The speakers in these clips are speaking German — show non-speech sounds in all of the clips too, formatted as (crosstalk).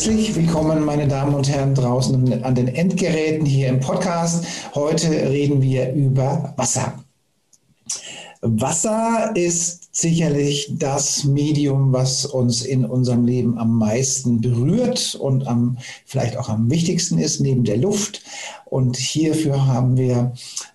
Herzlich willkommen, meine Damen und Herren draußen an den Endgeräten hier im Podcast. Heute reden wir über Wasser. Wasser ist sicherlich das Medium, was uns in unserem Leben am meisten berührt und am, vielleicht auch am wichtigsten ist, neben der Luft. Und hierfür haben wir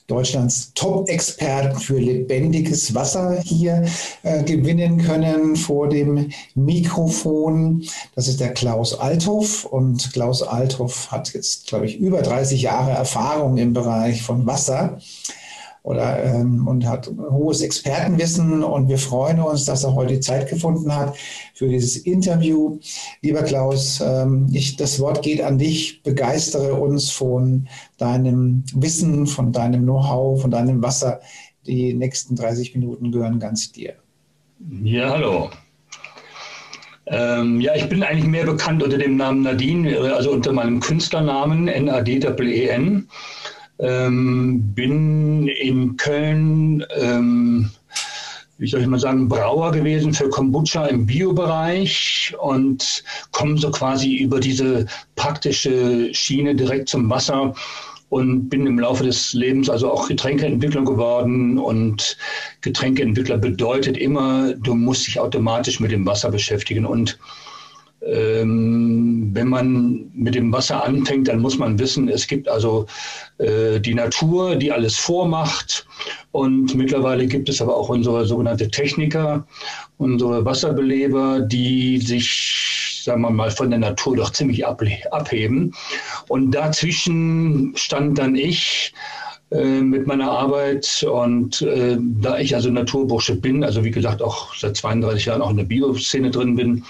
Deutschlands Top-Experten für lebendiges Wasser hier äh, gewinnen können vor dem Mikrofon. Das ist der Klaus Althoff. Und Klaus Althoff hat jetzt, glaube ich, über 30 Jahre Erfahrung im Bereich von Wasser oder, ähm, und hat hohes Expertenwissen. Und wir freuen uns, dass er heute Zeit gefunden hat für dieses Interview. Lieber Klaus, ähm, ich, das Wort geht an dich. Begeistere uns von deinem Wissen, von deinem Know-how, von deinem Wasser. Die nächsten 30 Minuten gehören ganz dir. Ja, hallo. Ähm, ja, ich bin eigentlich mehr bekannt unter dem Namen Nadine, also unter meinem Künstlernamen N-A-D-E-N. Ähm, bin in Köln, ähm, wie soll ich mal sagen, Brauer gewesen für Kombucha im Biobereich und komme so quasi über diese praktische Schiene direkt zum Wasser und bin im Laufe des Lebens also auch Getränkeentwickler geworden und Getränkeentwickler bedeutet immer, du musst dich automatisch mit dem Wasser beschäftigen und wenn man mit dem Wasser anfängt, dann muss man wissen, es gibt also äh, die Natur, die alles vormacht. Und mittlerweile gibt es aber auch unsere sogenannte Techniker, unsere Wasserbeleber, die sich, sagen wir mal, von der Natur doch ziemlich abheben. Und dazwischen stand dann ich äh, mit meiner Arbeit und äh, da ich also Naturbursche bin, also wie gesagt auch seit 32 Jahren auch in der Bioszene drin bin,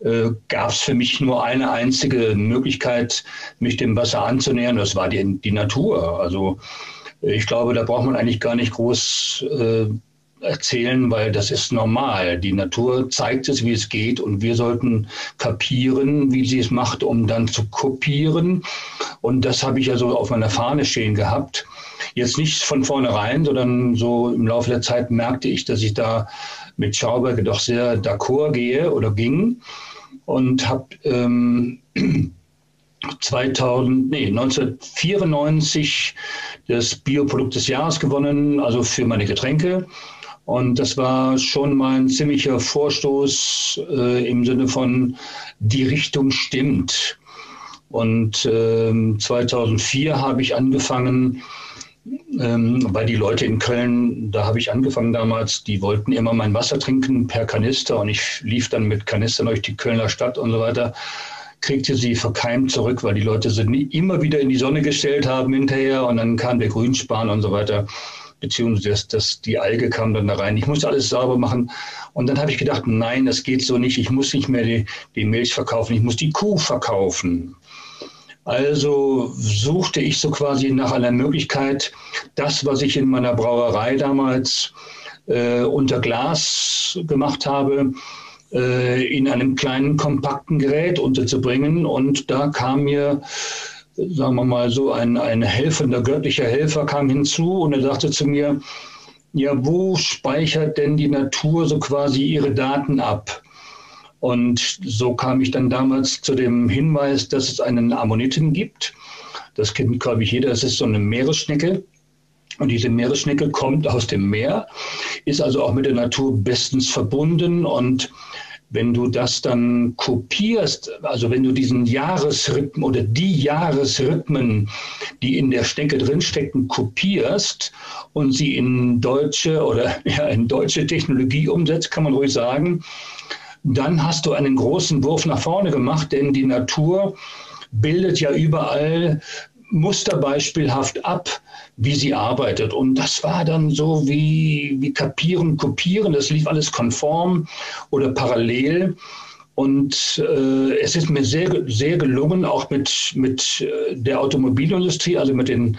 äh, gab es für mich nur eine einzige Möglichkeit, mich dem Wasser anzunähern. Das war die, die Natur. Also ich glaube, da braucht man eigentlich gar nicht groß äh, erzählen, weil das ist normal. Die Natur zeigt es, wie es geht und wir sollten kapieren, wie sie es macht, um dann zu kopieren. Und das habe ich also auf meiner Fahne stehen gehabt. Jetzt nicht von vornherein, sondern so im Laufe der Zeit merkte ich, dass ich da mit Schauberge doch sehr d'accord gehe oder ging und habe ähm, (clears throat) 2000, nee, 1994 das Bioprodukt des Jahres gewonnen, also für meine Getränke. Und das war schon mal ein ziemlicher Vorstoß äh, im Sinne von, die Richtung stimmt. Und äh, 2004 habe ich angefangen, ähm, weil die Leute in Köln, da habe ich angefangen damals, die wollten immer mein Wasser trinken per Kanister und ich lief dann mit Kanistern durch die Kölner Stadt und so weiter, kriegte sie verkeimt zurück, weil die Leute sie nie, immer wieder in die Sonne gestellt haben hinterher und dann kam der Grünspan und so weiter beziehungsweise das, das, die Alge kam dann da rein. Ich musste alles sauber machen. Und dann habe ich gedacht, nein, das geht so nicht. Ich muss nicht mehr die, die Milch verkaufen, ich muss die Kuh verkaufen. Also suchte ich so quasi nach einer Möglichkeit, das, was ich in meiner Brauerei damals äh, unter Glas gemacht habe, äh, in einem kleinen, kompakten Gerät unterzubringen. Und da kam mir, sagen wir mal so, ein, ein helfender, göttlicher Helfer kam hinzu und er sagte zu mir, ja, wo speichert denn die Natur so quasi ihre Daten ab? Und so kam ich dann damals zu dem Hinweis, dass es einen Ammoniten gibt. Das kennt, glaube ich, jeder. Es ist so eine Meeresschnecke. Und diese Meeresschnecke kommt aus dem Meer, ist also auch mit der Natur bestens verbunden. Und wenn du das dann kopierst, also wenn du diesen Jahresrhythmen oder die Jahresrhythmen, die in der Schnecke drinstecken, kopierst und sie in deutsche oder ja, in deutsche Technologie umsetzt, kann man ruhig sagen, dann hast du einen großen Wurf nach vorne gemacht, denn die Natur bildet ja überall musterbeispielhaft ab, wie sie arbeitet. Und das war dann so wie, wie kapieren, kopieren. Das lief alles konform oder parallel. Und äh, es ist mir sehr, sehr gelungen, auch mit, mit äh, der Automobilindustrie, also mit den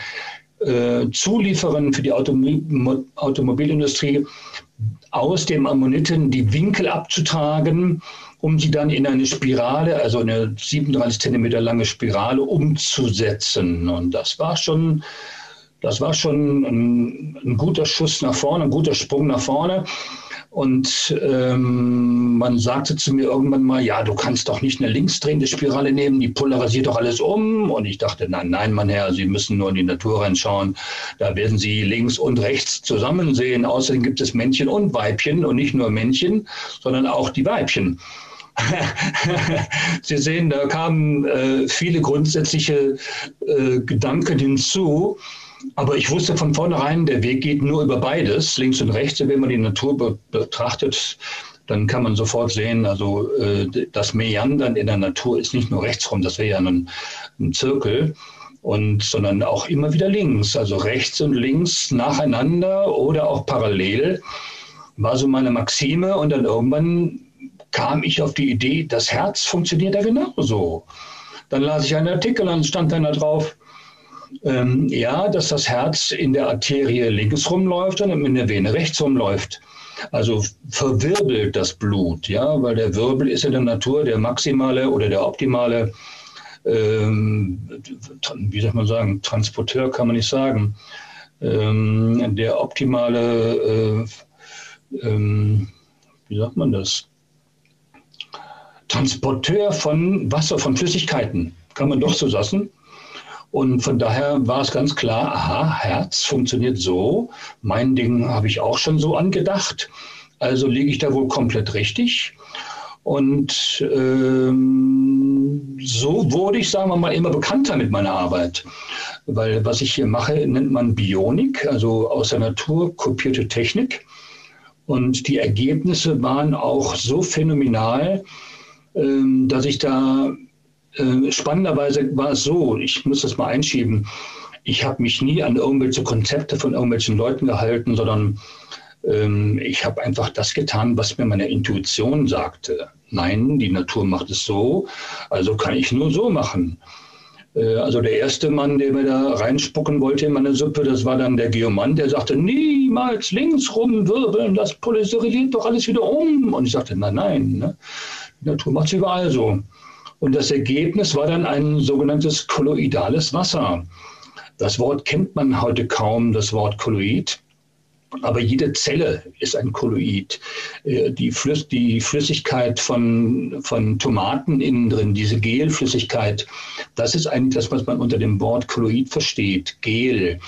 äh, Zulieferern für die Automobil Automobilindustrie, aus dem Ammoniten die Winkel abzutragen, um sie dann in eine Spirale, also eine 37 Zentimeter lange Spirale umzusetzen. Und das war schon das war schon ein, ein, guter Schuss nach vorne, ein guter Sprung nach vorne. Und ähm, man sagte zu mir irgendwann mal, ja, du kannst doch nicht eine linksdrehende Spirale nehmen, die polarisiert doch alles um. Und ich dachte, nein, nein, mein Herr, Sie müssen nur in die Natur reinschauen. Da werden Sie links und rechts zusammen sehen. Außerdem gibt es Männchen und Weibchen und nicht nur Männchen, sondern auch die Weibchen. (laughs) Sie sehen, da kamen äh, viele grundsätzliche äh, Gedanken hinzu. Aber ich wusste von vornherein, der Weg geht nur über beides, links und rechts. wenn man die Natur be betrachtet, dann kann man sofort sehen, also äh, das Meandern in der Natur ist nicht nur rechtsrum, das wäre ja ein, ein Zirkel, und, sondern auch immer wieder links, also rechts und links nacheinander oder auch parallel, war so meine Maxime. Und dann irgendwann kam ich auf die Idee, das Herz funktioniert ja genauso. Dann las ich einen Artikel und stand dann da drauf, ähm, ja, dass das Herz in der Arterie links rumläuft und in der Vene rechts rumläuft. Also verwirbelt das Blut, ja, weil der Wirbel ist in der Natur der maximale oder der optimale, ähm, wie soll man sagen, Transporteur kann man nicht sagen, ähm, der optimale, äh, ähm, wie sagt man das, Transporteur von Wasser, von Flüssigkeiten, kann man doch so sagen. Und von daher war es ganz klar, aha, Herz funktioniert so. Mein Ding habe ich auch schon so angedacht. Also liege ich da wohl komplett richtig. Und ähm, so wurde ich, sagen wir mal, immer bekannter mit meiner Arbeit. Weil was ich hier mache, nennt man Bionik, also aus der Natur kopierte Technik. Und die Ergebnisse waren auch so phänomenal, ähm, dass ich da äh, spannenderweise war es so, ich muss das mal einschieben, ich habe mich nie an irgendwelche Konzepte von irgendwelchen Leuten gehalten, sondern ähm, ich habe einfach das getan, was mir meine Intuition sagte. Nein, die Natur macht es so, also kann ich nur so machen. Äh, also der erste Mann, der mir da reinspucken wollte in meine Suppe, das war dann der Geomann, der sagte, niemals links rumwirbeln, das polarisiert doch alles wieder um. Und ich sagte, nein, nein, ne? die Natur macht es überall so. Und das Ergebnis war dann ein sogenanntes kolloidales Wasser. Das Wort kennt man heute kaum, das Wort Kolloid. Aber jede Zelle ist ein Kolloid. Äh, die, Flüss, die Flüssigkeit von, von Tomaten innen drin, diese Gelflüssigkeit, das ist eigentlich das, was man unter dem Wort Kolloid versteht, Gel.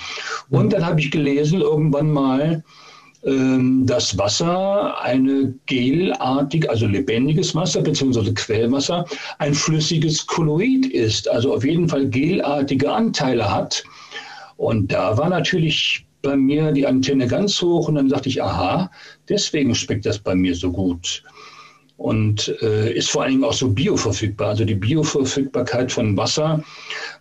Und dann habe ich gelesen irgendwann mal, das Wasser eine gelartig, also lebendiges Wasser bzw. Quellwasser, ein flüssiges Kolloid ist, also auf jeden Fall gelartige Anteile hat. Und da war natürlich bei mir die Antenne ganz hoch und dann dachte ich, aha, deswegen schmeckt das bei mir so gut und äh, ist vor allen Dingen auch so bioverfügbar. Also die Bioverfügbarkeit von Wasser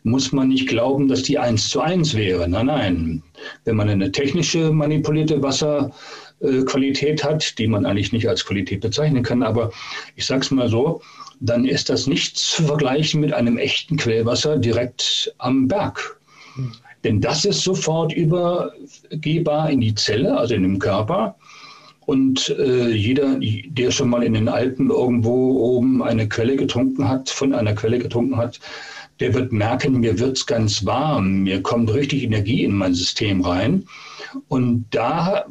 muss man nicht glauben, dass die eins zu eins wäre. Nein, nein. Wenn man eine technische manipulierte Wasserqualität äh, hat, die man eigentlich nicht als Qualität bezeichnen kann, aber ich sage es mal so, dann ist das nicht zu vergleichen mit einem echten Quellwasser direkt am Berg. Hm. Denn das ist sofort übergehbar in die Zelle, also in dem Körper. Und äh, jeder, der schon mal in den Alpen irgendwo oben eine Quelle getrunken hat, von einer Quelle getrunken hat, der wird merken, mir wird es ganz warm, mir kommt richtig Energie in mein System rein. Und da,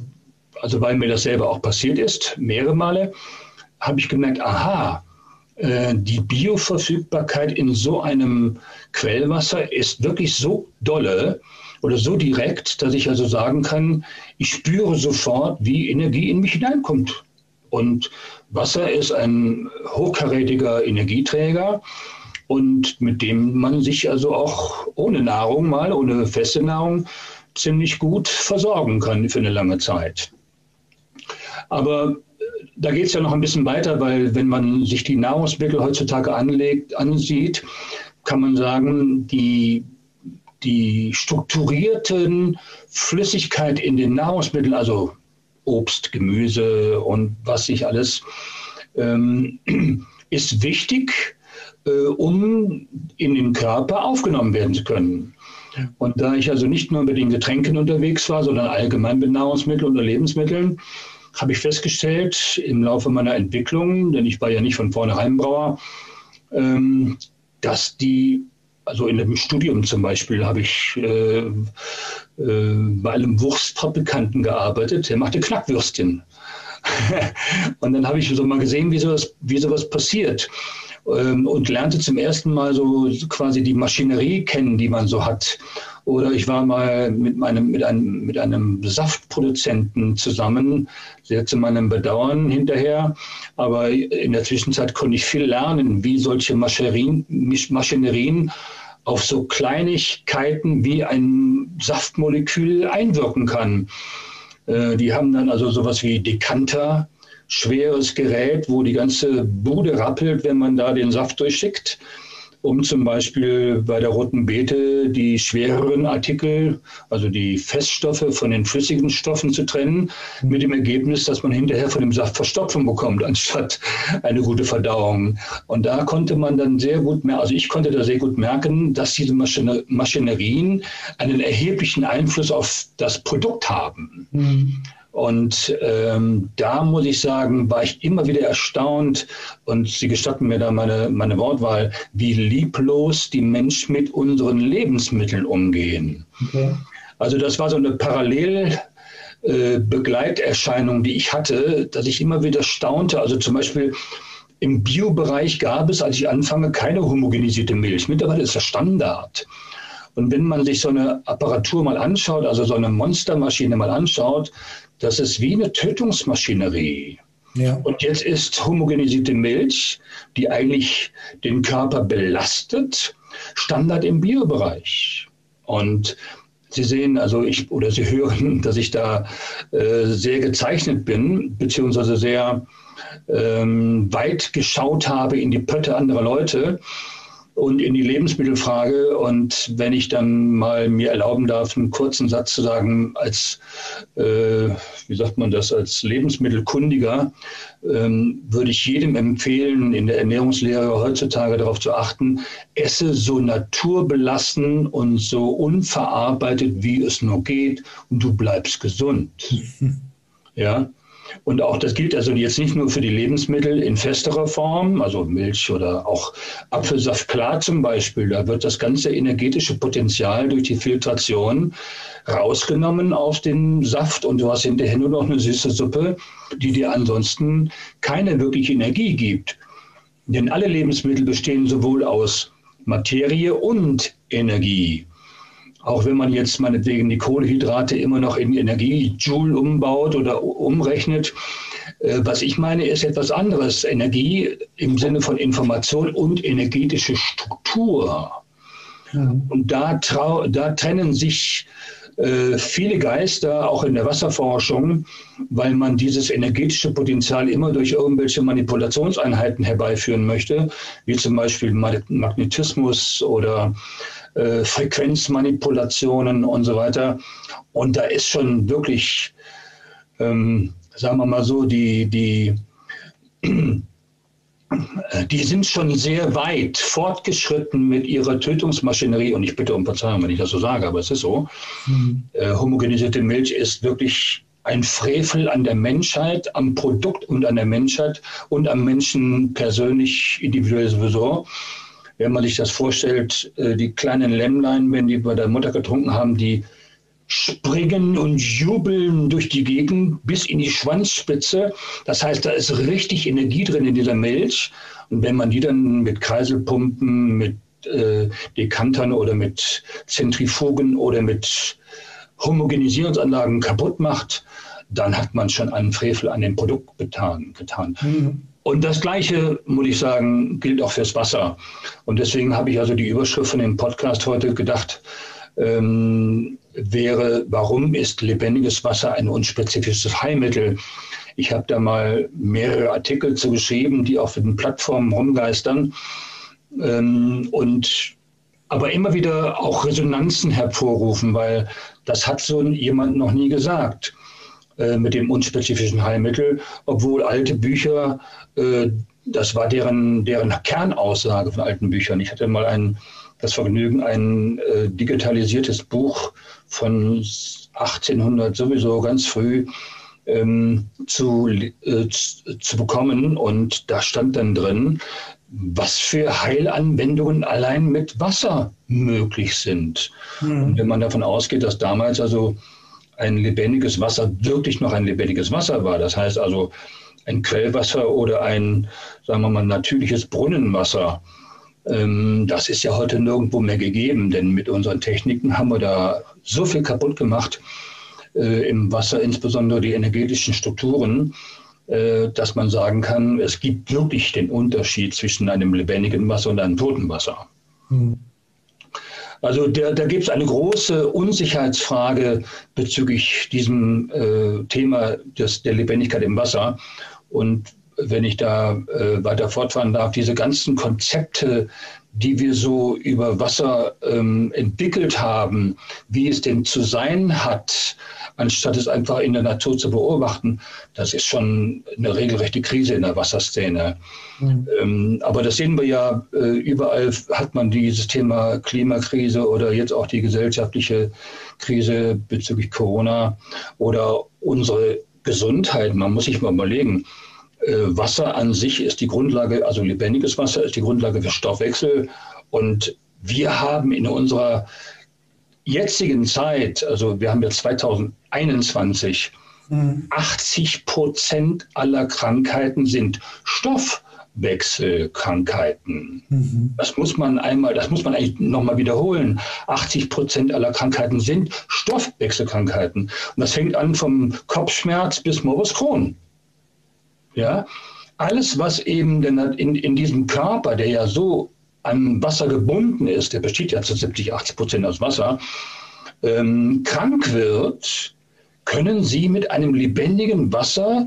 also weil mir das selber auch passiert ist, mehrere Male, habe ich gemerkt, aha, äh, die Bioverfügbarkeit in so einem Quellwasser ist wirklich so dolle, oder so direkt, dass ich also sagen kann, ich spüre sofort, wie Energie in mich hineinkommt. Und Wasser ist ein hochkarätiger Energieträger und mit dem man sich also auch ohne Nahrung mal, ohne feste Nahrung, ziemlich gut versorgen kann für eine lange Zeit. Aber da geht es ja noch ein bisschen weiter, weil wenn man sich die Nahrungsmittel heutzutage anlegt, ansieht, kann man sagen, die die strukturierten Flüssigkeit in den Nahrungsmitteln, also Obst, Gemüse und was sich alles ähm, (clears throat) ist wichtig, äh, um in den Körper aufgenommen werden zu können. Und da ich also nicht nur mit den Getränken unterwegs war, sondern allgemein mit Nahrungsmitteln oder Lebensmitteln, habe ich festgestellt im Laufe meiner Entwicklung, denn ich war ja nicht von vornherein Brauer, ähm, dass die, also in einem Studium zum Beispiel, habe ich äh, äh, bei einem Wurstfabrikanten gearbeitet, der machte Knackwürstchen. (laughs) und dann habe ich so mal gesehen, wie sowas, wie sowas passiert ähm, und lernte zum ersten Mal so quasi die Maschinerie kennen, die man so hat. Oder ich war mal mit, meinem, mit, einem, mit einem Saftproduzenten zusammen, sehr zu meinem Bedauern hinterher. Aber in der Zwischenzeit konnte ich viel lernen, wie solche Maschinerien, Maschinerien auf so Kleinigkeiten wie ein Saftmolekül einwirken kann. Äh, die haben dann also sowas wie Dekanter, schweres Gerät, wo die ganze Bude rappelt, wenn man da den Saft durchschickt, um zum Beispiel bei der roten Beete die schwereren Artikel, also die Feststoffe von den flüssigen Stoffen zu trennen, mit dem Ergebnis, dass man hinterher von dem Saft Verstopfung bekommt, anstatt eine gute Verdauung. Und da konnte man dann sehr gut merken, also ich konnte da sehr gut merken, dass diese Maschinerien einen erheblichen Einfluss auf das Produkt haben. Mhm. Und ähm, da muss ich sagen, war ich immer wieder erstaunt und Sie gestatten mir da meine, meine Wortwahl, wie lieblos die Menschen mit unseren Lebensmitteln umgehen. Okay. Also das war so eine Parallel. Äh, Begleiterscheinung, die ich hatte, dass ich immer wieder staunte. Also zum Beispiel im Biobereich gab es, als ich anfange, keine homogenisierte Milch. Mittlerweile ist das Standard. Und wenn man sich so eine Apparatur mal anschaut, also so eine Monstermaschine mal anschaut, das ist wie eine Tötungsmaschinerie. Ja. Und jetzt ist homogenisierte Milch, die eigentlich den Körper belastet, Standard im Biobereich. Und Sie sehen, also ich oder Sie (laughs) hören, dass ich da äh, sehr gezeichnet bin, beziehungsweise sehr ähm, weit geschaut habe in die Pötte anderer Leute und in die Lebensmittelfrage. Und wenn ich dann mal mir erlauben darf, einen kurzen Satz zu sagen, als, äh, wie sagt man das, als Lebensmittelkundiger, ähm, würde ich jedem empfehlen, in der Ernährungslehre heutzutage darauf zu achten, esse so naturbelassen und so unverarbeitet, wie es nur geht, und du bleibst gesund. (laughs) Ja, und auch das gilt also jetzt nicht nur für die Lebensmittel in festerer Form, also Milch oder auch Apfelsaft klar zum Beispiel. Da wird das ganze energetische Potenzial durch die Filtration rausgenommen aus dem Saft und du hast hinterher nur noch eine süße Suppe, die dir ansonsten keine wirkliche Energie gibt. Denn alle Lebensmittel bestehen sowohl aus Materie und Energie. Auch wenn man jetzt meinetwegen die Kohlehydrate immer noch in Energiejoule umbaut oder umrechnet. Äh, was ich meine, ist etwas anderes. Energie im Sinne von Information und energetische Struktur. Ja. Und da, da trennen sich äh, viele Geister, auch in der Wasserforschung, weil man dieses energetische Potenzial immer durch irgendwelche Manipulationseinheiten herbeiführen möchte, wie zum Beispiel Magnetismus oder äh, Frequenzmanipulationen und so weiter. Und da ist schon wirklich, ähm, sagen wir mal so, die, die, die sind schon sehr weit fortgeschritten mit ihrer Tötungsmaschinerie. Und ich bitte um Verzeihung, wenn ich das so sage, aber es ist so. Mhm. Äh, homogenisierte Milch ist wirklich ein Frevel an der Menschheit, am Produkt und an der Menschheit und am Menschen persönlich, individuell sowieso wenn man sich das vorstellt, äh, die kleinen Lämmlein, wenn die bei der Mutter getrunken haben, die springen und jubeln durch die Gegend bis in die Schwanzspitze. Das heißt, da ist richtig Energie drin in dieser Milch. Und wenn man die dann mit Kreiselpumpen, mit äh, Dekantern oder mit Zentrifugen oder mit Homogenisierungsanlagen kaputt macht, dann hat man schon einen Frevel an dem Produkt getan. getan. Mhm. Und das Gleiche, muss ich sagen, gilt auch fürs Wasser. Und deswegen habe ich also die Überschrift von dem Podcast heute gedacht, ähm, wäre, warum ist lebendiges Wasser ein unspezifisches Heilmittel? Ich habe da mal mehrere Artikel zu geschrieben, die auf den Plattformen rumgeistern. Ähm, und aber immer wieder auch Resonanzen hervorrufen, weil das hat so jemand noch nie gesagt. Äh, mit dem unspezifischen Heilmittel, obwohl alte Bücher äh, das war deren, deren Kernaussage von alten Büchern. Ich hatte mal ein, das Vergnügen, ein äh, digitalisiertes Buch von 1800 sowieso ganz früh ähm, zu, äh, zu bekommen. Und da stand dann drin, was für Heilanwendungen allein mit Wasser möglich sind. Mhm. Und wenn man davon ausgeht, dass damals also ein lebendiges Wasser wirklich noch ein lebendiges Wasser war, das heißt also ein Quellwasser oder ein, sagen wir mal, natürliches Brunnenwasser, ähm, das ist ja heute nirgendwo mehr gegeben, denn mit unseren Techniken haben wir da so viel kaputt gemacht äh, im Wasser, insbesondere die energetischen Strukturen, äh, dass man sagen kann, es gibt wirklich den Unterschied zwischen einem lebendigen Wasser und einem toten Wasser. Hm. Also der, da gibt es eine große Unsicherheitsfrage bezüglich diesem äh, Thema des, der Lebendigkeit im Wasser. Und wenn ich da äh, weiter fortfahren darf, diese ganzen Konzepte, die wir so über Wasser ähm, entwickelt haben, wie es denn zu sein hat, anstatt es einfach in der Natur zu beobachten, das ist schon eine regelrechte Krise in der Wasserszene. Mhm. Ähm, aber das sehen wir ja, äh, überall hat man dieses Thema Klimakrise oder jetzt auch die gesellschaftliche Krise bezüglich Corona oder unsere Gesundheit. Man muss sich mal überlegen, Wasser an sich ist die Grundlage, also lebendiges Wasser ist die Grundlage für Stoffwechsel. Und wir haben in unserer jetzigen Zeit, also wir haben jetzt 2021, mhm. 80 Prozent aller Krankheiten sind Stoffwechselkrankheiten. Mhm. Das muss man einmal, das muss man eigentlich nochmal wiederholen. 80 Prozent aller Krankheiten sind Stoffwechselkrankheiten. Und das fängt an vom Kopfschmerz bis Morbus Crohn. Ja, alles, was eben in, in diesem Körper, der ja so an Wasser gebunden ist, der besteht ja zu 70, 80 Prozent aus Wasser, ähm, krank wird, können Sie mit einem lebendigen Wasser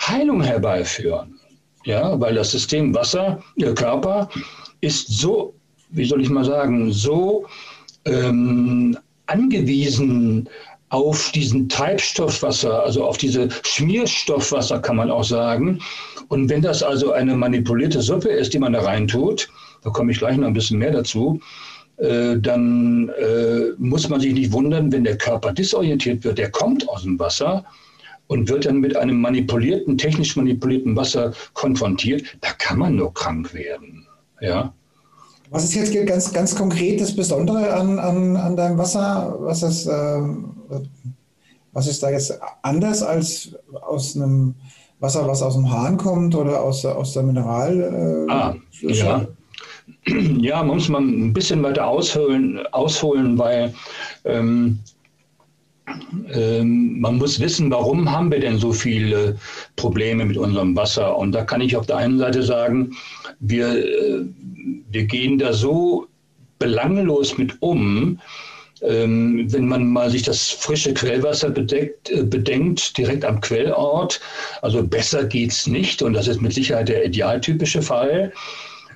Heilung herbeiführen. Ja, weil das System Wasser, Ihr Körper, ist so, wie soll ich mal sagen, so ähm, angewiesen auf diesen Treibstoffwasser, also auf diese Schmierstoffwasser kann man auch sagen. Und wenn das also eine manipulierte Suppe ist, die man da reintut, da komme ich gleich noch ein bisschen mehr dazu, äh, dann äh, muss man sich nicht wundern, wenn der Körper disorientiert wird. Der kommt aus dem Wasser und wird dann mit einem manipulierten, technisch manipulierten Wasser konfrontiert. Da kann man nur krank werden. Ja. Was ist jetzt ganz, ganz konkret das Besondere an, an, an deinem Wasser? Was ist, äh, was ist da jetzt anders als aus einem Wasser, was aus dem Hahn kommt oder aus, aus der Mineral? Äh, ah, ja. (clears throat) ja, man muss man ein bisschen weiter ausholen, ausholen weil ähm, man muss wissen, warum haben wir denn so viele Probleme mit unserem Wasser? Und da kann ich auf der einen Seite sagen, wir, äh, wir gehen da so belanglos mit um, ähm, wenn man mal sich das frische Quellwasser bedeckt, äh, bedenkt, direkt am Quellort, also besser geht es nicht und das ist mit Sicherheit der idealtypische Fall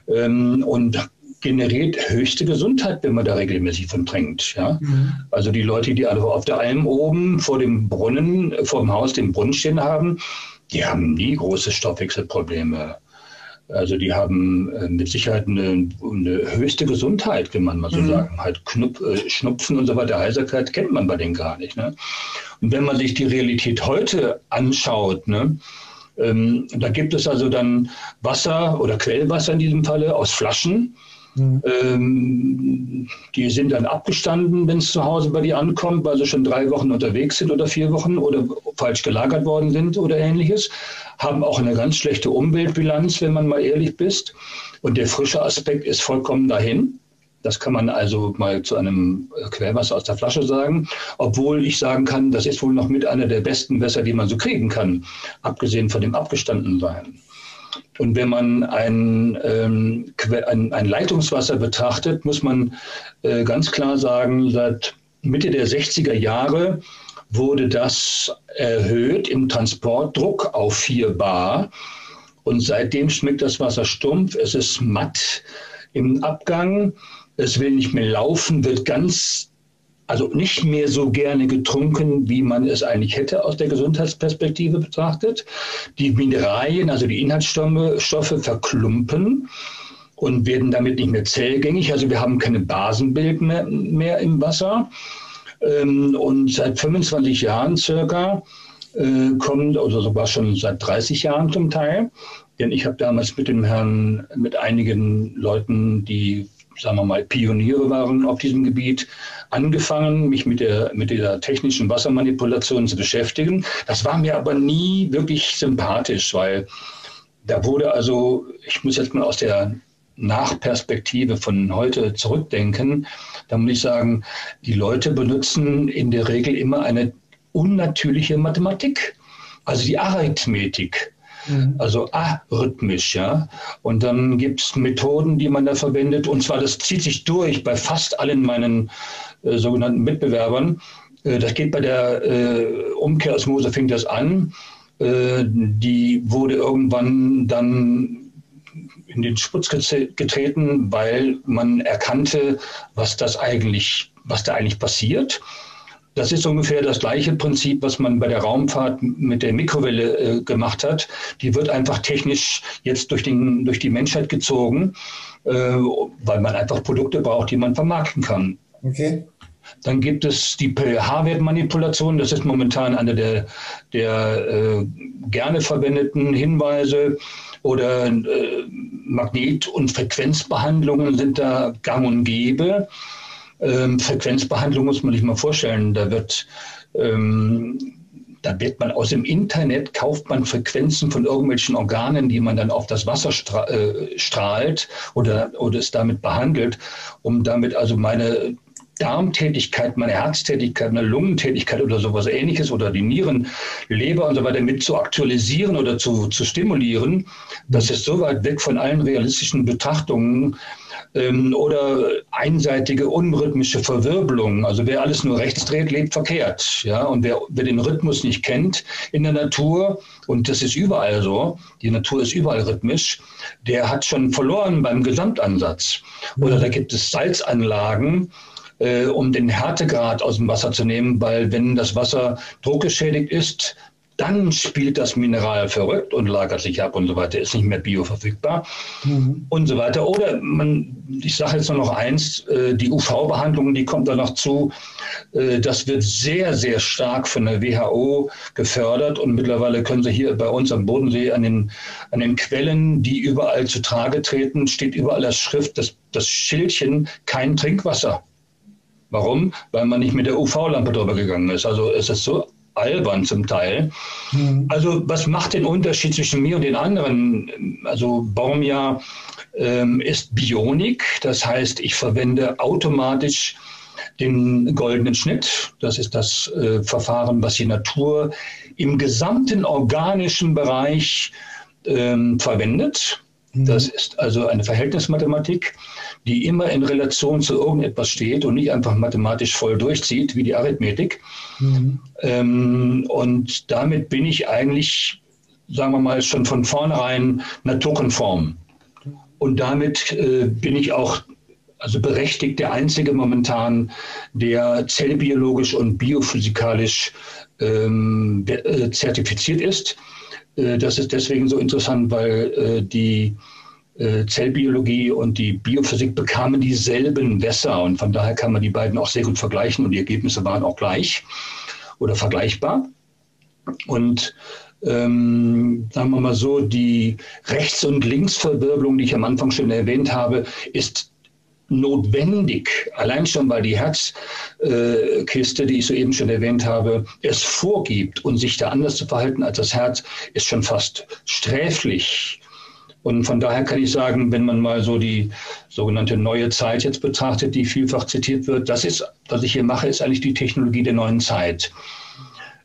ähm, und generiert höchste Gesundheit, wenn man da regelmäßig von trinkt. Ja? Mhm. Also die Leute, die alle auf der Alm oben vor dem Brunnen, vor dem Haus den Brunnen stehen haben, die haben nie große Stoffwechselprobleme. Also die haben äh, mit Sicherheit eine, eine, höchste Gesundheit, wenn man mal so mhm. sagen. Halt Knup, äh, Schnupfen und so weiter, Heiserkeit kennt man bei denen gar nicht. Ne? Und wenn man sich die Realität heute anschaut, ne, ähm, da gibt es also dann Wasser oder Quellwasser in diesem Falle aus Flaschen. Mhm. Die sind dann abgestanden, wenn es zu Hause bei dir ankommt, weil sie schon drei Wochen unterwegs sind oder vier Wochen oder falsch gelagert worden sind oder ähnliches. Haben auch eine ganz schlechte Umweltbilanz, wenn man mal ehrlich bist. Und der frische Aspekt ist vollkommen dahin. Das kann man also mal zu einem Quellwasser aus der Flasche sagen, obwohl ich sagen kann, das ist wohl noch mit einer der besten Wässer, die man so kriegen kann, abgesehen von dem Abgestandensein. Und wenn man ein, ähm, ein, ein, Leitungswasser betrachtet, muss man äh, ganz klar sagen, seit Mitte der 60er Jahre wurde das erhöht im Transportdruck auf 4 Bar. Und seitdem schmeckt das Wasser stumpf, es ist matt im Abgang es will nicht mehr laufen, wird ganz also nicht mehr so gerne getrunken, wie man es eigentlich hätte aus der Gesundheitsperspektive betrachtet. Die Mineralien, also die Inhaltsstoffe, verklumpen und werden damit nicht mehr zellgängig. Also wir haben keine Basenbild mehr, mehr im Wasser. Ähm, und seit 25 Jahren circa äh, kommt, oder sogar schon seit 30 Jahren zum Teil, denn ich habe damals mit dem Herrn, mit einigen Leuten, die sagen wir mal, Pioniere waren auf diesem Gebiet, angefangen, mich mit, der, mit dieser technischen Wassermanipulation zu beschäftigen. Das war mir aber nie wirklich sympathisch, weil da wurde also, ich muss jetzt mal aus der Nachperspektive von heute zurückdenken, da muss ich sagen, die Leute benutzen in der Regel immer eine unnatürliche Mathematik, also die Arithmetik. Mhm. Also arrhythmisch, ja. Und dann gibt es Methoden, die man da verwendet. Und zwar, das zieht sich durch bei fast allen meinen äh, sogenannten Mitbewerbern. Äh, das geht bei der äh, Umkehrosmose, fängt das an. Äh, die wurde irgendwann dann in den Sputz getreten, weil man erkannte, was das eigentlich, was da eigentlich passiert. Das ist ungefähr das gleiche Prinzip, was man bei der Raumfahrt mit der Mikrowelle äh, gemacht hat. Die wird einfach technisch jetzt durch, den, durch die Menschheit gezogen, äh, weil man einfach Produkte braucht, die man vermarkten kann. Okay. Dann gibt es die pH-Wertmanipulation. Das ist momentan eine der, der äh, gerne verwendeten Hinweise. Oder äh, Magnet- und Frequenzbehandlungen sind da gang und gäbe. Ähm, Frequenzbehandlung muss man sich mal vorstellen. Da wird, ähm, da wird man aus dem Internet, kauft man Frequenzen von irgendwelchen Organen, die man dann auf das Wasser stra äh, strahlt oder, oder es damit behandelt, um damit also meine Darmtätigkeit, meine Herztätigkeit, meine Lungentätigkeit oder sowas ähnliches oder die Nieren, Leber und so weiter mit zu aktualisieren oder zu, zu stimulieren, das ist so weit weg von allen realistischen Betrachtungen, ähm, oder einseitige unrhythmische Verwirbelung. Also wer alles nur rechts dreht, lebt verkehrt. Ja? Und wer, wer den Rhythmus nicht kennt in der Natur, und das ist überall so, die Natur ist überall rhythmisch, der hat schon verloren beim Gesamtansatz. Oder da gibt es Salzanlagen, äh, um den Härtegrad aus dem Wasser zu nehmen, weil wenn das Wasser druckgeschädigt ist, dann spielt das Mineral verrückt und lagert sich ab und so weiter, ist nicht mehr bioverfügbar mhm. und so weiter. Oder man, ich sage jetzt nur noch eins, äh, die UV-Behandlung, die kommt da noch zu. Äh, das wird sehr, sehr stark von der WHO gefördert und mittlerweile können Sie hier bei uns am Bodensee an den, an den Quellen, die überall zu Trage treten, steht überall das Schrift, das, das Schildchen, kein Trinkwasser. Warum? Weil man nicht mit der UV-Lampe drüber gegangen ist. Also es ist so albern zum Teil. Mhm. Also was macht den Unterschied zwischen mir und den anderen? Also Baumjahr ähm, ist Bionik, das heißt, ich verwende automatisch den goldenen Schnitt. Das ist das äh, Verfahren, was die Natur im gesamten organischen Bereich ähm, verwendet. Mhm. Das ist also eine Verhältnismathematik, die immer in Relation zu irgendetwas steht und nicht einfach mathematisch voll durchzieht, wie die Arithmetik. Mhm. Ähm, und damit bin ich eigentlich, sagen wir mal, schon von vornherein naturkonform. Und damit äh, bin ich auch also berechtigt der einzige momentan, der zellbiologisch und biophysikalisch ähm, äh, zertifiziert ist. Äh, das ist deswegen so interessant, weil äh, die Zellbiologie und die Biophysik bekamen dieselben Wässer und von daher kann man die beiden auch sehr gut vergleichen und die Ergebnisse waren auch gleich oder vergleichbar. Und ähm, sagen wir mal so, die Rechts- und Linksverwirbelung, die ich am Anfang schon erwähnt habe, ist notwendig, allein schon weil die Herzkiste, äh, die ich soeben schon erwähnt habe, es vorgibt und sich da anders zu verhalten als das Herz, ist schon fast sträflich. Und von daher kann ich sagen, wenn man mal so die sogenannte neue Zeit jetzt betrachtet, die vielfach zitiert wird, das ist, was ich hier mache, ist eigentlich die Technologie der neuen Zeit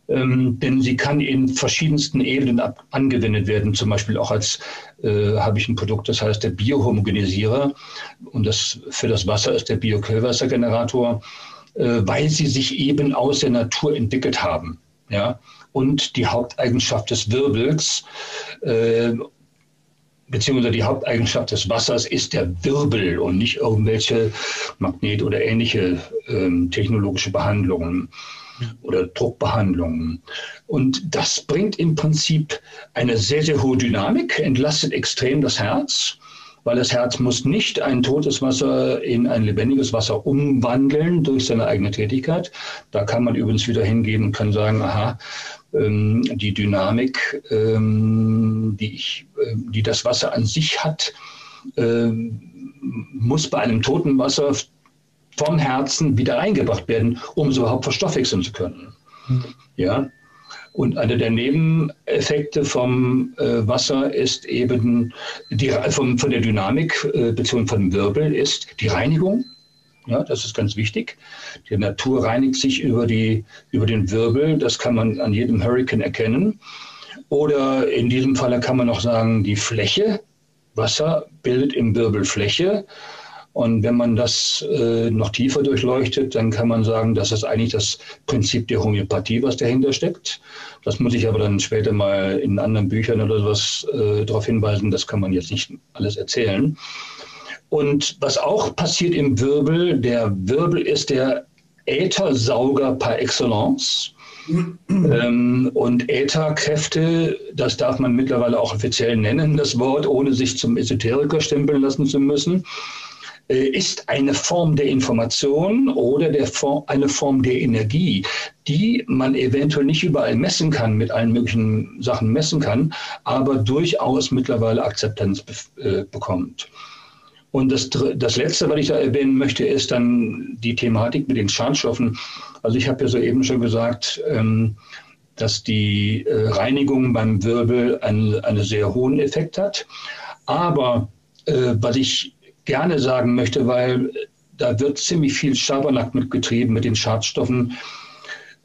ähm, denn sie kann in verschiedensten Ebenen ab, angewendet werden. Zum Beispiel auch als äh, habe ich ein Produkt, das heißt der Biohomogenisierer und das für das Wasser ist der Biokühlwassergenerator, äh, weil sie sich eben aus der Natur entwickelt haben. Ja? Und die Haupteigenschaft des Wirbels äh, beziehungsweise die Haupteigenschaft des Wassers ist der Wirbel und nicht irgendwelche Magnet- oder ähnliche ähm, technologische Behandlungen oder Druckbehandlungen. Und das bringt im Prinzip eine sehr, sehr hohe Dynamik, entlastet extrem das Herz, weil das Herz muss nicht ein totes Wasser in ein lebendiges Wasser umwandeln durch seine eigene Tätigkeit. Da kann man übrigens wieder hingehen und kann sagen, aha, ähm, die Dynamik, ähm, die, ich, äh, die das Wasser an sich hat, muss bei einem toten Wasser vom Herzen wieder eingebracht werden, um es überhaupt verstoffwechseln zu können. Mhm. Ja. Und einer der Nebeneffekte vom äh, Wasser ist eben die, vom, von der Dynamik äh, bzw. von Wirbel ist die Reinigung. Ja, das ist ganz wichtig. Die Natur reinigt sich über, die, über den Wirbel. Das kann man an jedem Hurricane erkennen. Oder in diesem Falle kann man noch sagen, die Fläche. Wasser bildet im Wirbel Fläche. Und wenn man das äh, noch tiefer durchleuchtet, dann kann man sagen, das ist eigentlich das Prinzip der Homöopathie, was dahinter steckt. Das muss ich aber dann später mal in anderen Büchern oder sowas äh, darauf hinweisen. Das kann man jetzt nicht alles erzählen. Und was auch passiert im Wirbel, der Wirbel ist der Äthersauger par excellence. ähm, und Ätherkräfte, das darf man mittlerweile auch offiziell nennen, das Wort, ohne sich zum Esoteriker stempeln lassen zu müssen. Äh, ist eine Form der Information oder der Form, eine Form der Energie, die man eventuell nicht überall messen kann, mit allen möglichen Sachen messen kann, aber durchaus mittlerweile Akzeptanz äh, bekommt. Und das, das Letzte, was ich da erwähnen möchte, ist dann die Thematik mit den Schadstoffen. Also ich habe ja soeben schon gesagt, ähm, dass die äh, Reinigung beim Wirbel einen, einen sehr hohen Effekt hat. Aber äh, was ich gerne sagen möchte, weil da wird ziemlich viel Schabernack mitgetrieben mit den Schadstoffen.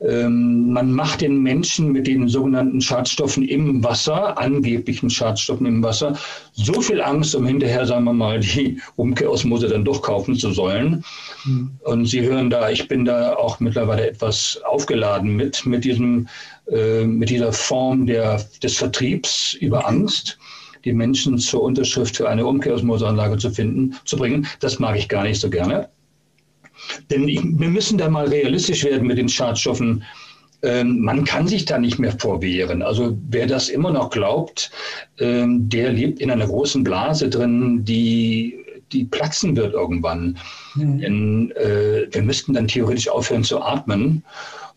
Ähm, man macht den Menschen mit den sogenannten Schadstoffen im Wasser, angeblichen Schadstoffen im Wasser, so viel Angst, um hinterher, sagen wir mal, die Umkehrosmose dann doch kaufen zu sollen. Mhm. Und Sie hören da, ich bin da auch mittlerweile etwas aufgeladen mit, mit, diesem, äh, mit dieser Form der, des Vertriebs über Angst die Menschen zur Unterschrift für eine Umkehrosmoseanlage zu finden, zu bringen. Das mag ich gar nicht so gerne. Denn ich, wir müssen da mal realistisch werden mit den Schadstoffen. Ähm, man kann sich da nicht mehr vorwehren. Also wer das immer noch glaubt, ähm, der lebt in einer großen Blase drin, die, die platzen wird irgendwann. Mhm. Denn äh, wir müssten dann theoretisch aufhören zu atmen.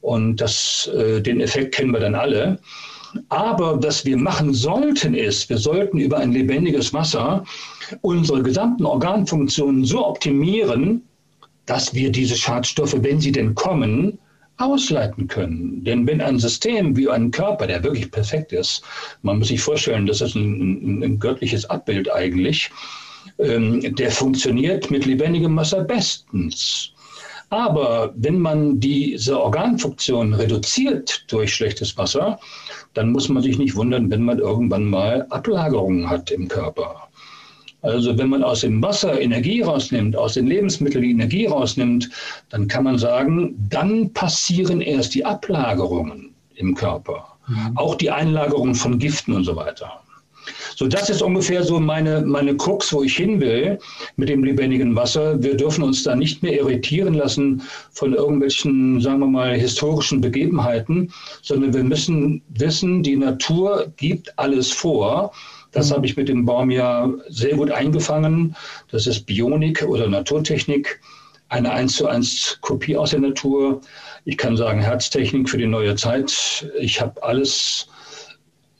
Und das, äh, den Effekt kennen wir dann alle. Aber was wir machen sollten, ist, wir sollten über ein lebendiges Wasser unsere gesamten Organfunktionen so optimieren, dass wir diese Schadstoffe, wenn sie denn kommen, ausleiten können. Denn wenn ein System wie ein Körper, der wirklich perfekt ist, man muss sich vorstellen, das ist ein, ein, ein göttliches Abbild eigentlich, ähm, der funktioniert mit lebendigem Wasser bestens. Aber wenn man diese Organfunktion reduziert durch schlechtes Wasser, dann muss man sich nicht wundern, wenn man irgendwann mal Ablagerungen hat im Körper. Also wenn man aus dem Wasser Energie rausnimmt, aus den Lebensmitteln die Energie rausnimmt, dann kann man sagen, dann passieren erst die Ablagerungen im Körper. Mhm. Auch die Einlagerung von Giften und so weiter. So, das ist ungefähr so meine, meine Krux, wo ich hin will mit dem lebendigen Wasser. Wir dürfen uns da nicht mehr irritieren lassen von irgendwelchen, sagen wir mal, historischen Begebenheiten, sondern wir müssen wissen, die Natur gibt alles vor. Das mhm. habe ich mit dem Baum ja sehr gut eingefangen. Das ist Bionik oder Naturtechnik, eine eins zu eins Kopie aus der Natur. Ich kann sagen Herztechnik für die neue Zeit. Ich habe alles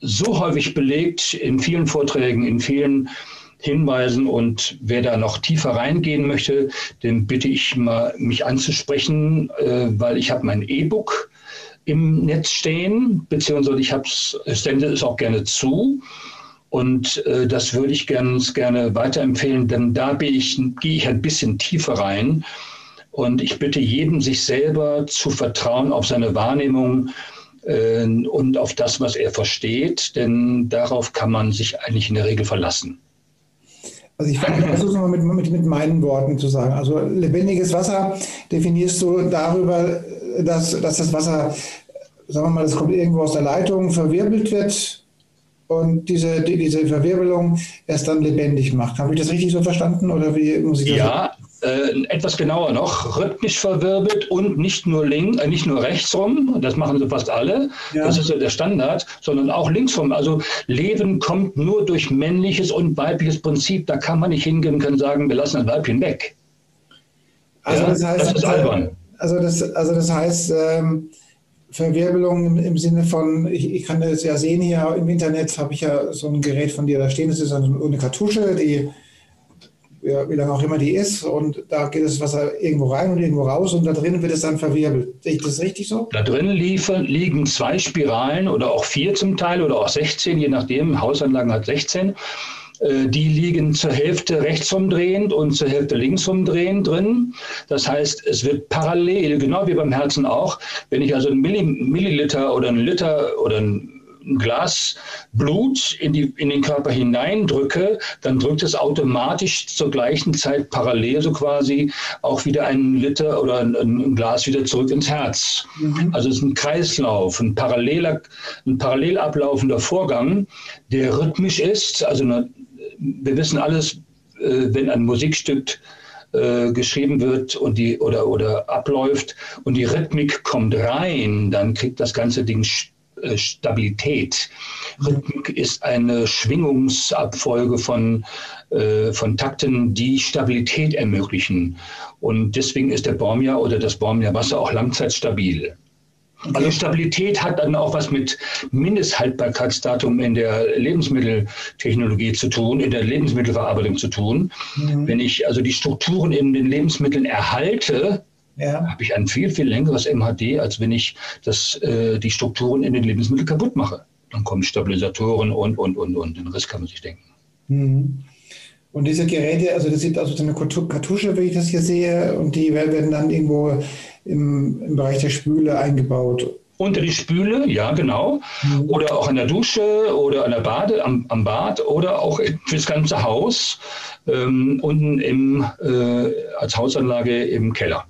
so häufig belegt in vielen Vorträgen, in vielen Hinweisen. Und wer da noch tiefer reingehen möchte, den bitte ich mal, mich anzusprechen, äh, weil ich habe mein E-Book im Netz stehen, beziehungsweise ich sende es auch gerne zu. Und äh, das würde ich ganz gerne weiterempfehlen, denn da ich, gehe ich ein bisschen tiefer rein. Und ich bitte jeden, sich selber zu vertrauen auf seine Wahrnehmung, und auf das, was er versteht, denn darauf kann man sich eigentlich in der Regel verlassen. Also ich versuche es mal mit, mit, mit meinen Worten zu sagen. Also lebendiges Wasser definierst du darüber, dass, dass das Wasser, sagen wir mal, das kommt irgendwo aus der Leitung, verwirbelt wird und diese, diese Verwirbelung erst dann lebendig macht. Habe ich das richtig so verstanden oder wie muss ich das Ja, äh, etwas genauer noch, rhythmisch verwirbelt und nicht nur links, äh, nicht nur rechtsrum, das machen sie fast alle, ja. das ist ja der Standard, sondern auch linksrum. Also Leben kommt nur durch männliches und weibliches Prinzip. Da kann man nicht hingehen und kann sagen, wir lassen ein Weibchen weg. Also ja, das heißt, das ist albern. Also das, also das heißt, ähm, Verwirbelung im, im, Sinne von, ich, ich, kann das ja sehen hier im Internet, habe ich ja so ein Gerät von dir da stehen, das ist eine Kartusche, die ja, wie lange auch immer die ist. Und da geht das Wasser irgendwo rein und irgendwo raus und da drin wird es dann verwirbelt. Sehe ich das richtig so? Da drin liefern, liegen zwei Spiralen oder auch vier zum Teil oder auch 16, je nachdem. Hausanlagen hat 16. Äh, die liegen zur Hälfte rechtsumdrehend und zur Hälfte linksumdrehend drin. Das heißt, es wird parallel, genau wie beim Herzen auch, wenn ich also einen Milliliter oder einen Liter oder ein ein Glas Blut in, die, in den Körper hineindrücke, dann drückt es automatisch zur gleichen Zeit parallel so quasi auch wieder einen Liter oder ein, ein Glas wieder zurück ins Herz. Mhm. Also es ist ein Kreislauf, ein, paralleler, ein parallel ablaufender Vorgang, der rhythmisch ist. Also eine, wir wissen alles, äh, wenn ein Musikstück äh, geschrieben wird und die oder oder abläuft und die Rhythmik kommt rein, dann kriegt das ganze Ding Stabilität. Rhythmik ist eine Schwingungsabfolge von, äh, von Takten, die Stabilität ermöglichen. Und deswegen ist der Baumjahr oder das Baumjahrwasser auch langzeitstabil. Also Stabilität hat dann auch was mit Mindesthaltbarkeitsdatum in der Lebensmitteltechnologie zu tun, in der Lebensmittelverarbeitung zu tun. Mhm. Wenn ich also die Strukturen in den Lebensmitteln erhalte, ja. habe ich ein viel, viel längeres MHD, als wenn ich das, äh, die Strukturen in den Lebensmitteln kaputt mache. Dann kommen Stabilisatoren und, und, und, und. Den Rest kann man sich denken. Mhm. Und diese Geräte, also das sind also so eine Kartusche, wenn ich das hier sehe, und die werden dann irgendwo im, im Bereich der Spüle eingebaut. Unter die Spüle, ja, genau. Mhm. Oder auch an der Dusche oder an der Bade, am, am Bad oder auch fürs ganze Haus, ähm, unten im, äh, als Hausanlage im Keller.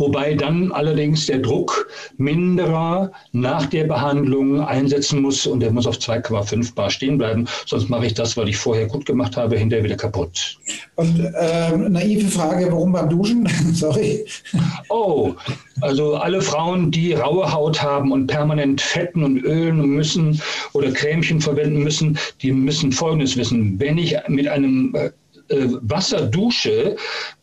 Wobei dann allerdings der Druck minderer nach der Behandlung einsetzen muss und der muss auf 2,5 Bar stehen bleiben. Sonst mache ich das, was ich vorher gut gemacht habe, hinterher wieder kaputt. Und äh, naive Frage, warum beim Duschen? (laughs) Sorry. Oh, also alle Frauen, die raue Haut haben und permanent fetten und ölen müssen oder Cremchen verwenden müssen, die müssen Folgendes wissen. Wenn ich mit einem äh, äh, Wasserdusche,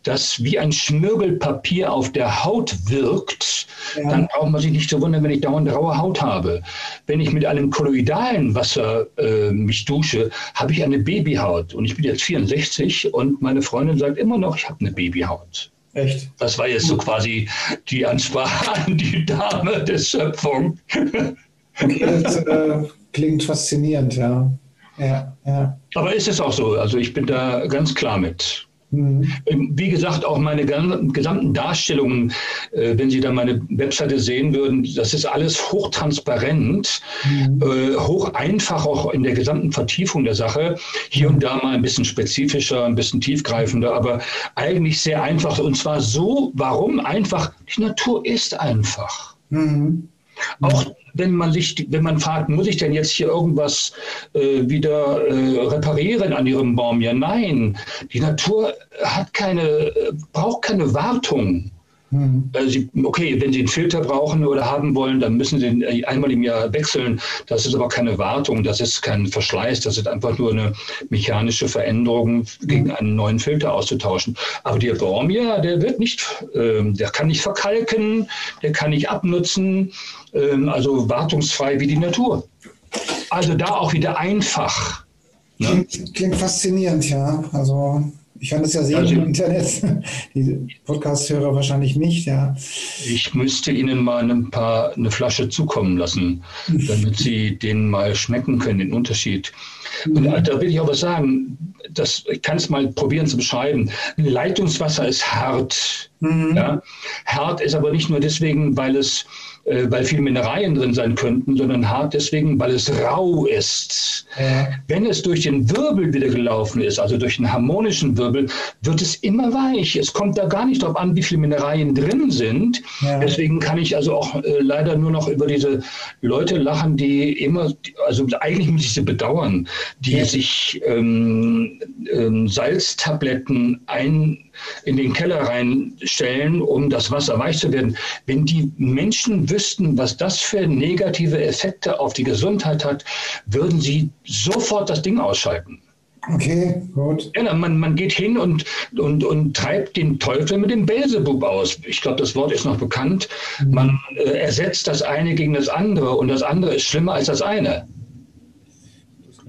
das wie ein Schmirgelpapier auf der Haut wirkt, ja. dann braucht man sich nicht zu wundern, wenn ich dauernd raue Haut habe. Wenn ich mit einem kolloidalen Wasser äh, mich dusche, habe ich eine Babyhaut. Und ich bin jetzt 64 und meine Freundin sagt immer noch, ich habe eine Babyhaut. Echt? Das war jetzt so quasi die Ansprache (laughs) an die Dame der Schöpfung. Okay, das äh, klingt faszinierend, ja. Ja, ja. Aber ist es auch so? Also ich bin da ganz klar mit. Mhm. Ähm, wie gesagt, auch meine gesamten Darstellungen, äh, wenn Sie da meine Webseite sehen würden, das ist alles hochtransparent, mhm. Äh, hoch einfach auch in der gesamten Vertiefung der Sache. Hier und da mal ein bisschen spezifischer, ein bisschen tiefgreifender, aber eigentlich sehr einfach. Und zwar so, warum einfach? Die Natur ist einfach. Mhm. Auch wenn man sich, wenn man fragt, muss ich denn jetzt hier irgendwas äh, wieder äh, reparieren an ihrem Baum? Ja, nein. Die Natur hat keine, braucht keine Wartung. Mhm. Sie, okay, wenn Sie einen Filter brauchen oder haben wollen, dann müssen Sie ihn äh, einmal im Jahr wechseln. Das ist aber keine Wartung, das ist kein Verschleiß, das ist einfach nur eine mechanische Veränderung gegen einen neuen Filter auszutauschen. Aber der Baum, ja, der wird nicht, äh, der kann nicht verkalken, der kann nicht abnutzen, äh, also wartungsfrei wie die Natur. Also da auch wieder einfach. Ne? Klingt, klingt faszinierend, ja. Also ich kann das ja sehen also, im Internet. (laughs) Die Podcast-Hörer wahrscheinlich nicht, ja. Ich müsste Ihnen mal ein paar, eine Flasche zukommen lassen, (laughs) damit Sie den mal schmecken können, den Unterschied. Und mhm. da will ich auch was sagen. Das, ich kann es mal probieren zu beschreiben. Leitungswasser ist hart. Mhm. Ja? Hart ist aber nicht nur deswegen, weil es äh, weil viele Mineralien drin sein könnten, sondern hart deswegen, weil es rau ist. Ja. Wenn es durch den Wirbel wieder gelaufen ist, also durch einen harmonischen Wirbel, wird es immer weich. Es kommt da gar nicht darauf an, wie viele Mineralien drin sind. Ja. Deswegen kann ich also auch äh, leider nur noch über diese Leute lachen, die immer, also eigentlich muss ich sie bedauern, die ja. sich ähm, ähm, Salztabletten ein in den Keller reinstellen, um das Wasser weich zu werden. Wenn die Menschen wüssten, was das für negative Effekte auf die Gesundheit hat, würden sie sofort das Ding ausschalten. Okay, gut. Ja, man, man geht hin und, und, und treibt den Teufel mit dem Belzebub aus. Ich glaube, das Wort ist noch bekannt. Mhm. Man äh, ersetzt das eine gegen das andere und das andere ist schlimmer als das eine.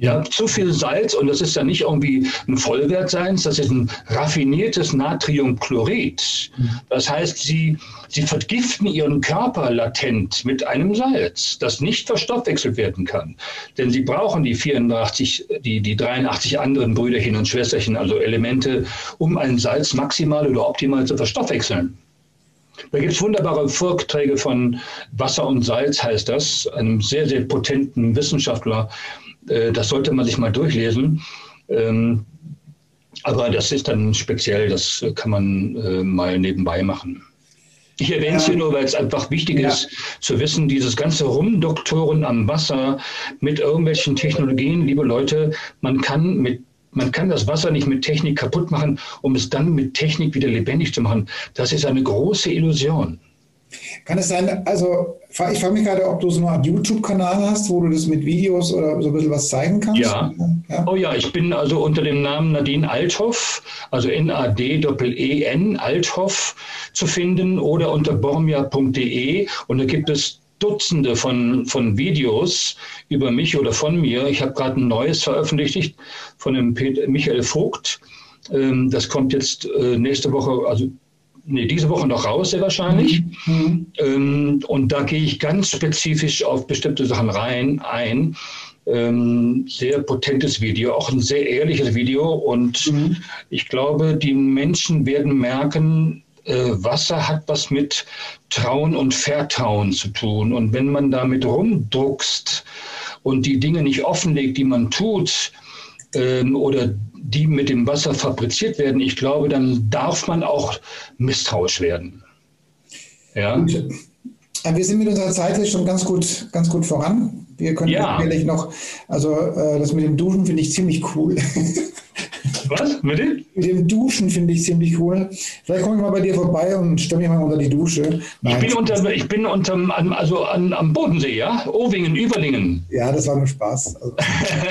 Ja, zu viel Salz und das ist ja nicht irgendwie ein Vollwertsalz, das ist ein raffiniertes Natriumchlorid. Das heißt, sie, sie vergiften ihren Körper latent mit einem Salz, das nicht verstoffwechselt werden kann. Denn sie brauchen die 84, die, die 83 anderen Brüderchen und Schwesterchen, also Elemente, um ein Salz maximal oder optimal zu verstoffwechseln. Da gibt es wunderbare Vorträge von Wasser und Salz, heißt das, einem sehr, sehr potenten Wissenschaftler, das sollte man sich mal durchlesen. Ähm, aber das ist dann speziell, das kann man äh, mal nebenbei machen. Ich erwähne es hier nur, weil es einfach wichtig ja. ist zu wissen, dieses ganze Rumdoktoren am Wasser mit irgendwelchen Technologien, liebe Leute, man kann mit man kann das Wasser nicht mit Technik kaputt machen, um es dann mit Technik wieder lebendig zu machen. Das ist eine große Illusion. Kann es sein, also ich frage mich gerade, ob du so eine Art YouTube-Kanal hast, wo du das mit Videos oder so ein bisschen was zeigen kannst? Ja. ja. Oh ja, ich bin also unter dem Namen Nadine Althoff, also N-A-D-E-N, Althoff zu finden oder unter bormia.de und da gibt es Dutzende von, von Videos über mich oder von mir. Ich habe gerade ein neues veröffentlicht von dem Peter, Michael Vogt. Ähm, das kommt jetzt äh, nächste Woche, also nee, diese Woche noch raus, sehr wahrscheinlich. Mhm. Ähm, und da gehe ich ganz spezifisch auf bestimmte Sachen rein, ein. Ähm, sehr potentes Video, auch ein sehr ehrliches Video. Und mhm. ich glaube, die Menschen werden merken, äh, Wasser hat was mit Trauen und Vertrauen zu tun. Und wenn man damit rumdruckst und die Dinge nicht offenlegt, die man tut, ähm, oder die mit dem Wasser fabriziert werden, ich glaube, dann darf man auch misstrauisch werden. Ja. Und, wir sind mit unserer Zeit schon ganz gut, ganz gut voran. Wir können ja. natürlich noch, also äh, das mit dem Duschen finde ich ziemlich cool. (laughs) Was? Mit dem? Mit dem Duschen finde ich ziemlich cool. Vielleicht komme ich mal bei dir vorbei und stelle mich mal unter die Dusche. Nein. Ich bin, unter, ich bin unterm, also an, am Bodensee, ja? Owingen, Überlingen. Ja, das war nur Spaß. Also.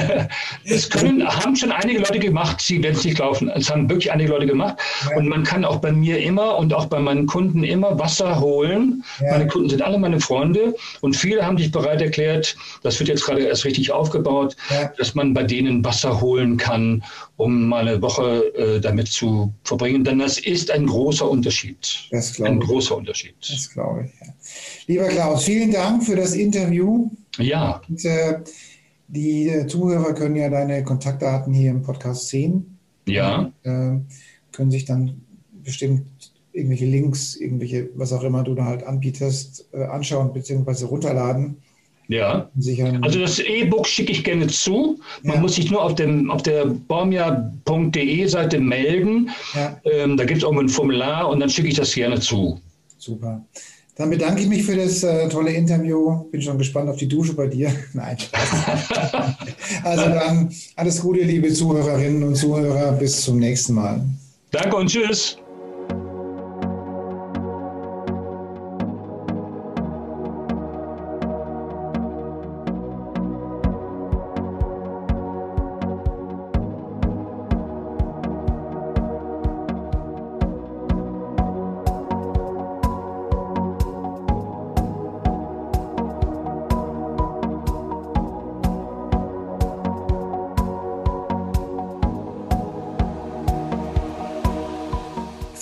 (laughs) das können, haben schon einige Leute gemacht, sie werden es nicht laufen. Es haben wirklich einige Leute gemacht. Ja. Und man kann auch bei mir immer und auch bei meinen Kunden immer Wasser holen. Ja. Meine Kunden sind alle meine Freunde und viele haben sich bereit erklärt, das wird jetzt gerade erst richtig aufgebaut, ja. dass man bei denen Wasser holen kann, um mal eine Woche äh, damit zu verbringen. Denn das ist ein großer Unterschied. Das glaube ein großer Unterschied. Das glaube ich. Ja. Lieber Klaus, vielen Dank für das Interview. Ja. Und, äh, die äh, Zuhörer können ja deine Kontaktdaten hier im Podcast sehen. Ja. Und, äh, können sich dann bestimmt irgendwelche Links, irgendwelche, was auch immer du da halt anbietest, äh, anschauen bzw. runterladen. Ja. Also das E-Book schicke ich gerne zu. Man ja. muss sich nur auf, dem, auf der bormia.de Seite melden. Ja. Ähm, da gibt es auch ein Formular und dann schicke ich das gerne zu. Super. Dann bedanke ich mich für das äh, tolle Interview. Bin schon gespannt auf die Dusche bei dir. (laughs) Nein, (laughs) also dann alles Gute, liebe Zuhörerinnen und Zuhörer. Bis zum nächsten Mal. Danke und tschüss.